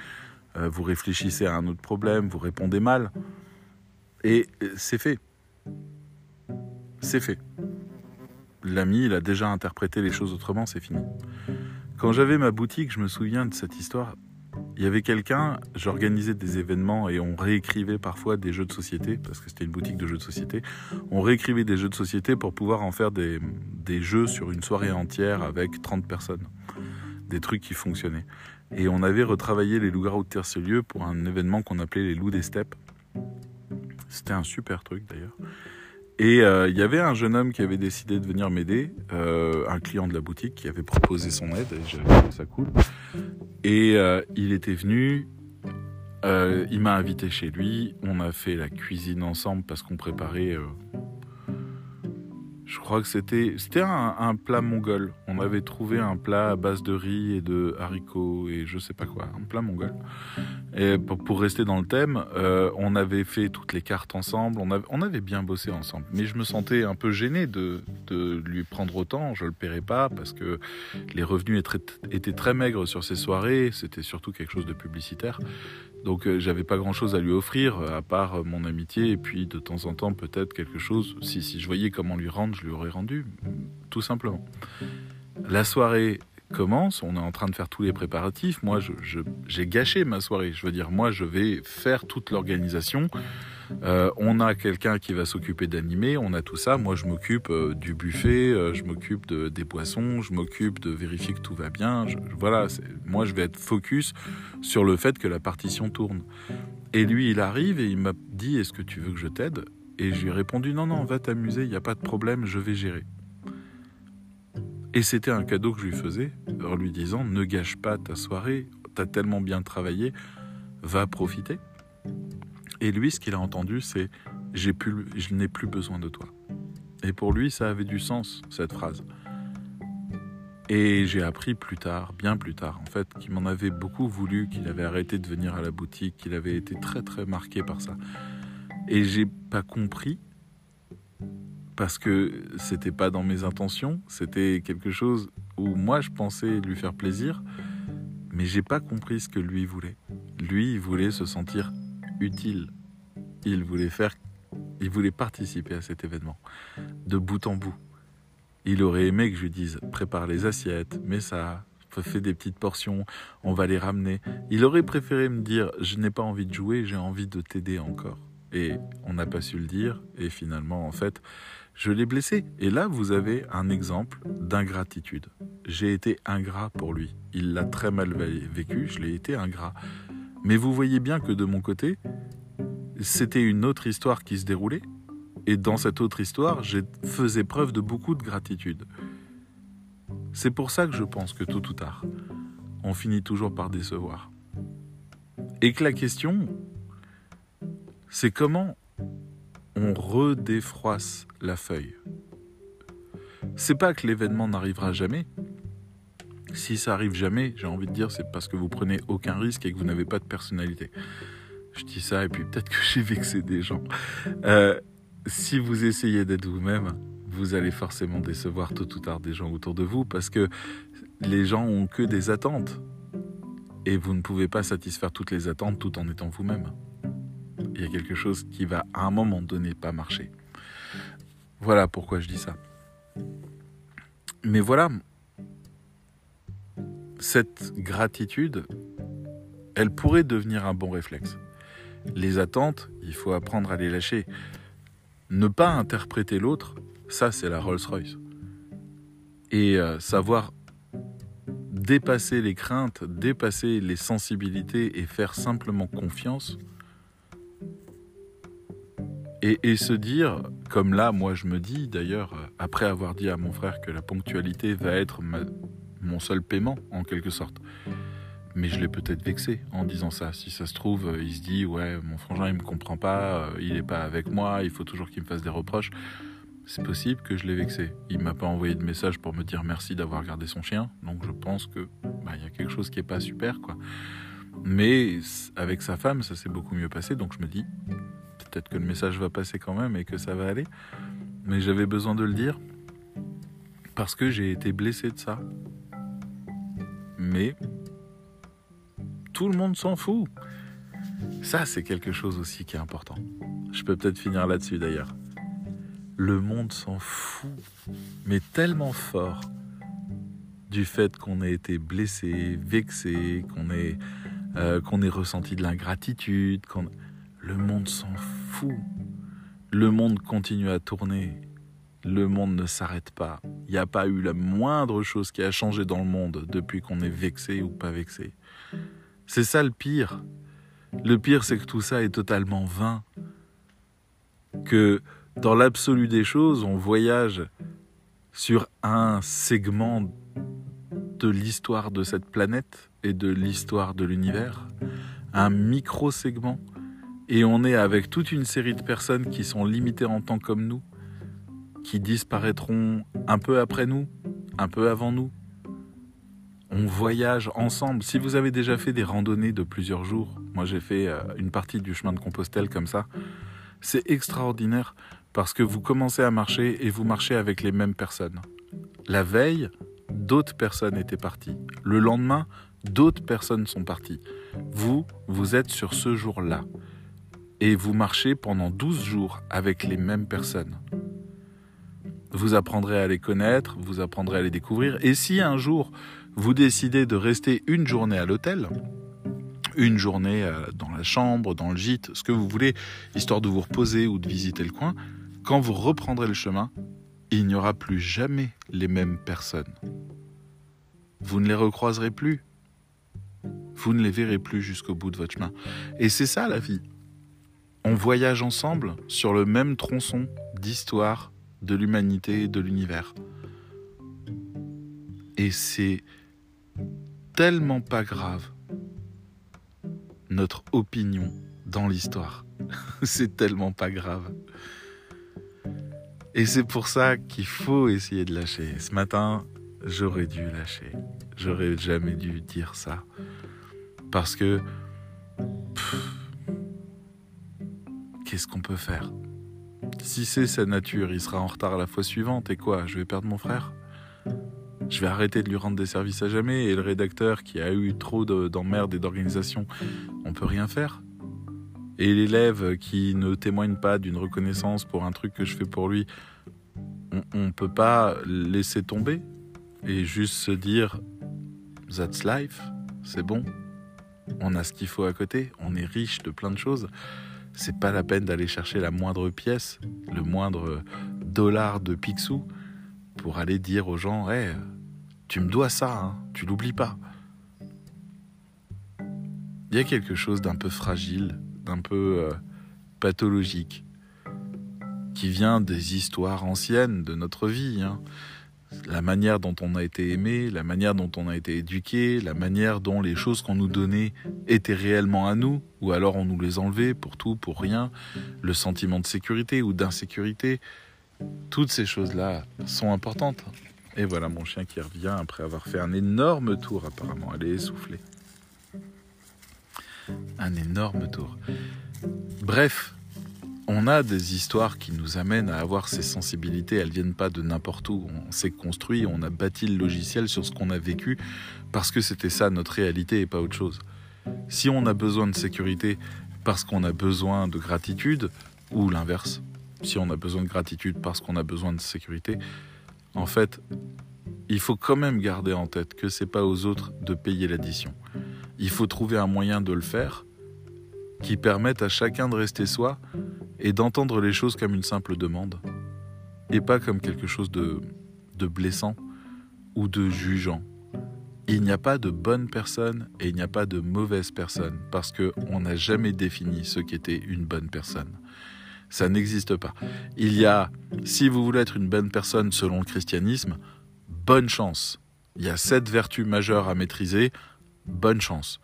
euh, vous réfléchissez à un autre problème, vous répondez mal. Et c'est fait c'est fait. L'ami, il a déjà interprété les choses autrement, c'est fini. Quand j'avais ma boutique, je me souviens de cette histoire. Il y avait quelqu'un, j'organisais des événements et on réécrivait parfois des jeux de société, parce que c'était une boutique de jeux de société. On réécrivait des jeux de société pour pouvoir en faire des, des jeux sur une soirée entière avec 30 personnes. Des trucs qui fonctionnaient. Et on avait retravaillé les loups-garous de Tercelieu pour un événement qu'on appelait les loups des steppes. C'était un super truc d'ailleurs. Et euh, il y avait un jeune homme qui avait décidé de venir m'aider, euh, un client de la boutique qui avait proposé son aide, et j'avais trouvé ça cool. Et euh, il était venu, il m'a invité chez lui, on a fait la cuisine ensemble parce qu'on préparait, Je crois que c'était c'était un, plat mongol. On avait trouvé un plat à base de riz et de haricots et je sais pas quoi, un plat mongol. Et pour, pour rester dans le thème, euh, on avait fait toutes les cartes ensemble, on avait, bien bossé ensemble. Mais je me sentais un peu gêné de, de lui prendre autant, je le paierais pas parce que les revenus étaient très maigres sur ces soirées, c'était surtout quelque chose de publicitaire. Donc euh, j'avais pas grand chose à lui offrir à part euh, mon amitié et puis de temps en temps peut-être quelque chose. Si, si je voyais comment lui rendre, je lui aurais rendu, tout simplement. La soirée commence, on est en train de faire tous les préparatifs. Moi, j'ai gâché ma soirée. Je veux dire, moi, je vais faire toute l'organisation. Euh, on a quelqu'un qui va s'occuper d'animer, on a tout ça. Moi, je m'occupe euh, du buffet, euh, je m'occupe de, des boissons, je m'occupe de vérifier que tout va bien. Je- voilà, moi, je vais être focus sur le fait que la partition tourne. Et lui, il arrive et il m'a dit Est-ce que tu veux que je t'aide? Et je lui ai répondu Non, non, va t'amuser, il n'y a pas de problème, je vais gérer. Et c'était un cadeau que je lui faisais en lui disant Ne gâche pas ta soirée, t'as tellement bien travaillé, va profiter. Et lui, ce qu'il a entendu, c'est j'ai plus, je n'ai plus besoin de toi. Et pour lui, ça avait du sens cette phrase. Et j'ai appris plus tard, bien plus tard, en fait, qu'il m'en avait beaucoup voulu, qu'il avait arrêté de venir à la boutique, qu'il avait été très très marqué par ça. Et j'ai pas compris parce que c'était pas dans mes intentions, c'était quelque chose où moi je pensais lui faire plaisir, mais j'ai pas compris ce que lui voulait. Lui, il voulait se sentir utile. Il voulait faire, il voulait participer à cet événement de bout en bout. Il aurait aimé que je lui dise prépare les assiettes, mets ça, fais des petites portions, on va les ramener. Il aurait préféré me dire je n'ai pas envie de jouer, j'ai envie de t'aider encore. Et on n'a pas su le dire, et finalement, en fait, je l'ai blessé. Et là, vous avez un exemple d'ingratitude. J'ai été ingrat pour lui. Il l'a très mal vécu, je l'ai été ingrat. Mais vous voyez bien que de mon côté, c'était une autre histoire qui se déroulait. Et dans cette autre histoire, je faisais preuve de beaucoup de gratitude. C'est pour ça que je pense que tôt ou tard, on finit toujours par décevoir. Et que la question, c'est comment on redéfroisse la feuille. C'est pas que l'événement n'arrivera jamais. Si ça arrive jamais, j'ai envie de dire, c'est parce que vous prenez aucun risque et que vous n'avez pas de personnalité. Je dis ça et puis peut-être que j'ai vexé des gens. Euh, si vous essayez d'être vous-même, vous allez forcément décevoir tôt ou tard des gens autour de vous parce que les gens ont que des attentes et vous ne pouvez pas satisfaire toutes les attentes tout en étant vous-même. Il y a quelque chose qui va à un moment donné pas marcher. Voilà pourquoi je dis ça. Mais voilà, cette gratitude, elle pourrait devenir un bon réflexe. Les attentes, il faut apprendre à les lâcher. Ne pas interpréter l'autre, ça c'est la Rolls-Royce. Et euh, savoir dépasser les craintes, dépasser les sensibilités et faire simplement confiance. Et, se dire, comme là, moi je me dis d'ailleurs, après avoir dit à mon frère que la ponctualité va être mon seul paiement en quelque sorte. Mais je l'ai peut-être vexé en disant ça. Si ça se trouve, il se dit ouais, mon frangin il me comprend pas, il est pas avec moi, il faut toujours qu'il me fasse des reproches. C'est possible que je l'ai vexé. Il m'a pas envoyé de message pour me dire merci d'avoir gardé son chien, donc je pense que bah, il y a quelque chose qui est pas super quoi. Mais avec sa femme, ça s'est beaucoup mieux passé, donc je me dis peut-être que le message va passer quand même et que ça va aller. Mais j'avais besoin de le dire parce que j'ai été blessé de ça. Mais tout le monde s'en fout. Ça, c'est quelque chose aussi qui est important. Je peux peut-être finir là-dessus d'ailleurs. Le monde s'en fout, mais tellement fort du fait qu'on ait été blessé, vexé, qu'on ait, euh, qu'on ait ressenti de l'ingratitude. Qu'on... Le monde s'en fout. Le monde continue à tourner. Le monde ne s'arrête pas. Il n'y a pas eu la moindre chose qui a changé dans le monde depuis qu'on est vexé ou pas vexé. C'est ça le pire. Le pire, c'est que tout ça est totalement vain. Que dans l'absolu des choses, on voyage sur un segment de l'histoire de cette planète et de l'histoire de l'univers, un micro-segment, et on est avec toute une série de personnes qui sont limitées en temps comme nous, qui disparaîtront un peu après nous, un peu avant nous. On voyage ensemble. Si vous avez déjà fait des randonnées de plusieurs jours, moi j'ai fait euh, une partie du chemin de Compostelle comme ça, c'est extraordinaire parce que vous commencez à marcher et vous marchez avec les mêmes personnes. La veille, d'autres personnes étaient parties. Le lendemain, d'autres personnes sont parties. Vous, vous êtes sur ce jour-là. Et vous marchez pendant 12 jours avec les mêmes personnes. Vous apprendrez à les connaître, vous apprendrez à les découvrir. Et si un jour vous décidez de rester une journée à l'hôtel, une journée euh, dans la chambre, dans le gîte, ce que vous voulez, histoire de vous reposer ou de visiter le coin, quand vous reprendrez le chemin, il n'y aura plus jamais les mêmes personnes. Vous ne les recroiserez plus. Vous ne les verrez plus jusqu'au bout de votre chemin. Et c'est ça la vie. On voyage ensemble sur le même tronçon d'histoire de l'humanité et de l'univers. Et c'est tellement pas grave notre opinion dans l'histoire. c'est tellement pas grave. Et c'est pour ça qu'il faut essayer de lâcher. Ce matin, j'aurais dû lâcher. J'aurais jamais dû dire ça. Parce que... Qu'est-ce qu'on peut faire Si c'est sa nature, il sera en retard la fois suivante. Et quoi Je vais perdre mon frère? Je vais arrêter de lui rendre des services à jamais et le rédacteur qui a eu trop d'emmerdes et d'organisation, on peut rien faire? Et l'élève qui ne témoigne pas d'une reconnaissance pour un truc que je fais pour lui, on ne peut pas laisser tomber et juste se dire That's life, c'est bon, on a ce qu'il faut à côté, on est riche de plein de choses. C'est pas la peine d'aller chercher la moindre pièce, le moindre dollar de Picsou pour aller dire aux gens hey, tu me dois ça, hein, tu l'oublies pas. Il y a quelque chose d'un peu fragile, d'un peu euh, pathologique, qui vient des histoires anciennes de notre vie. Hein. La manière dont on a été aimé, la manière dont on a été éduqué, la manière dont les choses qu'on nous donnait étaient réellement à nous, ou alors on nous les enlevait pour tout, pour rien, le sentiment de sécurité ou d'insécurité. Toutes ces choses-là sont importantes. Et voilà mon chien qui revient après avoir fait un énorme tour apparemment. Elle est essoufflée. Un énorme tour. Bref, on a des histoires qui nous amènent à avoir ces sensibilités. Elles viennent pas de n'importe où. On s'est construit, on a bâti le logiciel sur ce qu'on a vécu parce que c'était ça notre réalité et pas autre chose. Si on a besoin de sécurité parce qu'on a besoin de gratitude, ou l'inverse, si on a besoin de gratitude parce qu'on a besoin de sécurité, en fait, il faut quand même garder en tête que c'est pas aux autres de payer l'addition. Il faut trouver un moyen de le faire qui permette à chacun de rester soi et d'entendre les choses comme une simple demande et pas comme quelque chose de, de blessant ou de jugeant. Il n'y a pas de bonne personne et il n'y a pas de mauvaise personne parce qu'on n'a jamais défini ce qu'était une bonne personne. Ça n'existe pas. Il y a, si vous voulez être une bonne personne selon le christianisme, bonne chance. Il y a sept vertus majeures à maîtriser, bonne chance.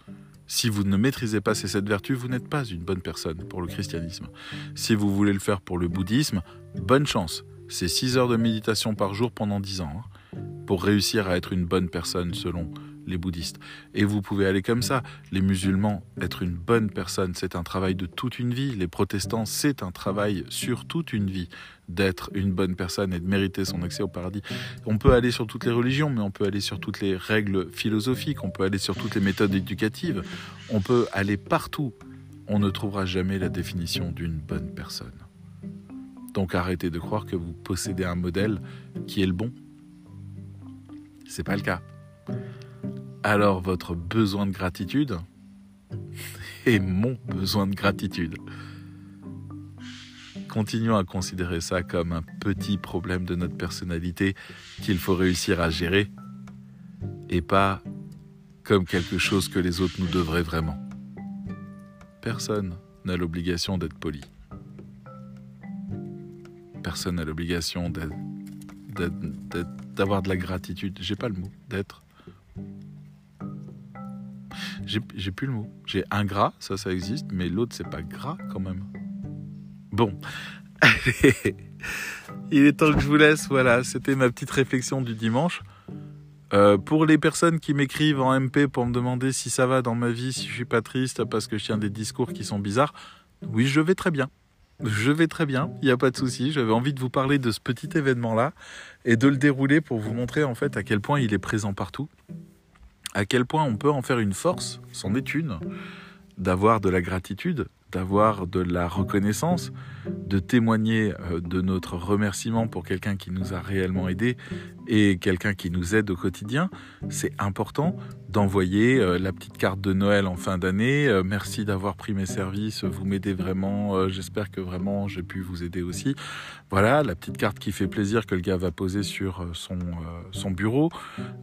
Si vous ne maîtrisez pas ces sept vertus, vous n'êtes pas une bonne personne pour le christianisme. Si vous voulez le faire pour le bouddhisme, bonne chance. C'est six heures de méditation par jour pendant dix ans hein, pour réussir à être une bonne personne selon les bouddhistes. Et vous pouvez aller comme ça. Les musulmans, être une bonne personne, c'est un travail de toute une vie. Les protestants, c'est un travail sur toute une vie d'être une bonne personne et de mériter son accès au paradis. On peut aller sur toutes les religions, mais on peut aller sur toutes les règles philosophiques, on peut aller sur toutes les méthodes éducatives, on peut aller partout. On ne trouvera jamais la définition d'une bonne personne. Donc arrêtez de croire que vous possédez un modèle qui est le bon. C'est pas le cas alors votre besoin de gratitude est mon besoin de gratitude. Continuons à considérer ça comme un petit problème de notre personnalité qu'il faut réussir à gérer et pas comme quelque chose que les autres nous devraient vraiment. Personne n'a l'obligation d'être poli. Personne n'a l'obligation d'avoir de la gratitude. J'ai pas le mot d'être j'ai plus le mot. J'ai ingrat, ça, ça existe, mais l'autre, c'est pas gras quand même. Bon, il est temps que je vous laisse. Voilà, c'était ma petite réflexion du dimanche. Euh, pour les personnes qui m'écrivent en MP pour me demander si ça va dans ma vie, si je suis pas triste parce que je tiens des discours qui sont bizarres, oui, je vais très bien. Je vais très bien, il n'y a pas de souci. J'avais envie de vous parler de ce petit événement-là et de le dérouler pour vous montrer en fait à quel point il est présent partout, à quel point on peut en faire une force, c'en est une, d'avoir de la gratitude, d'avoir de la reconnaissance, de témoigner euh, de notre remerciement pour quelqu'un qui nous a réellement aidé et quelqu'un qui nous aide au quotidien, c'est important d'envoyer euh, la petite carte de Noël en fin d'année. Euh, merci d'avoir pris mes services, vous m'aidez vraiment, j'espère que vraiment j'ai pu vous aider aussi. Voilà, la petite carte qui fait plaisir que le gars va poser sur son, son bureau.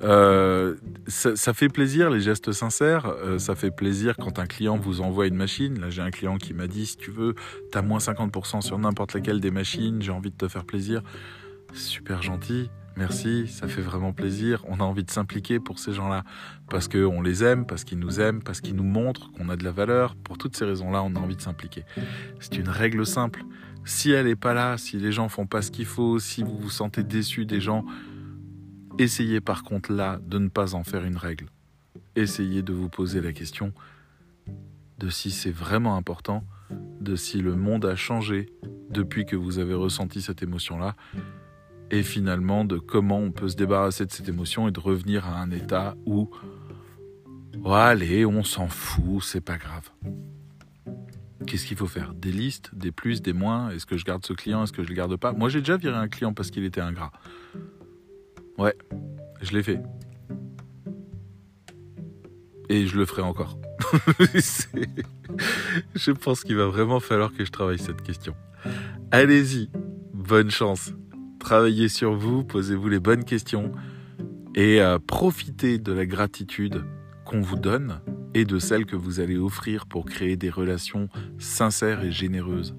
Ça, ça, fait plaisir les gestes sincères, ça fait plaisir quand un client vous envoie une machine. Là j'ai un client qui m'a dit si tu veux, t'as moins 50% sur n'importe laquelle des machines, j'ai envie de te faire plaisir. Super gentil, merci, ça fait vraiment plaisir. On a envie de s'impliquer pour ces gens-là parce qu'on les aime, parce qu'ils nous aiment, parce qu'ils nous montrent qu'on a de la valeur. Pour toutes ces raisons-là, on a envie de s'impliquer. C'est une règle simple. Si elle n'est pas là, si les gens font pas ce qu'il faut, si vous vous sentez déçu des gens, essayez par contre là de ne pas en faire une règle. Essayez de vous poser la question de si c'est vraiment important, de si le monde a changé depuis que vous avez ressenti cette émotion-là, et finalement de comment on peut se débarrasser de cette émotion et de revenir à un état où, oh, allez, on s'en fout, c'est pas grave. Qu'est-ce qu'il faut faire? Des listes, des plus, des moins? Est-ce que je garde ce client? Est-ce que je le garde pas? Moi, j'ai déjà viré un client parce qu'il était ingrat. Ouais, je l'ai fait. Et je le ferai encore. je pense qu'il va vraiment falloir que je travaille cette question. Allez-y, bonne chance. Travaillez sur vous, posez-vous les bonnes questions et euh, profitez de la gratitude qu'on vous donne et de celle que vous allez offrir pour créer des relations sincères et généreuses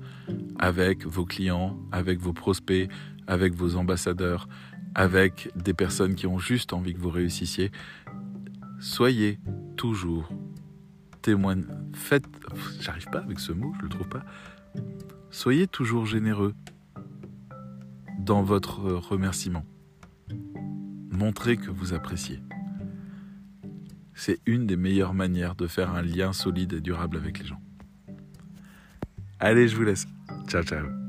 avec vos clients, avec vos prospects, avec vos ambassadeurs, avec des personnes qui ont juste envie que vous réussissiez. Soyez toujours témoigne, faites, j'arrive pas avec ce mot, je le trouve pas. Soyez toujours généreux dans votre remerciement. Montrez que vous appréciez. C'est une des meilleures manières de faire un lien solide et durable avec les gens. Allez, je vous laisse. Ciao, ciao.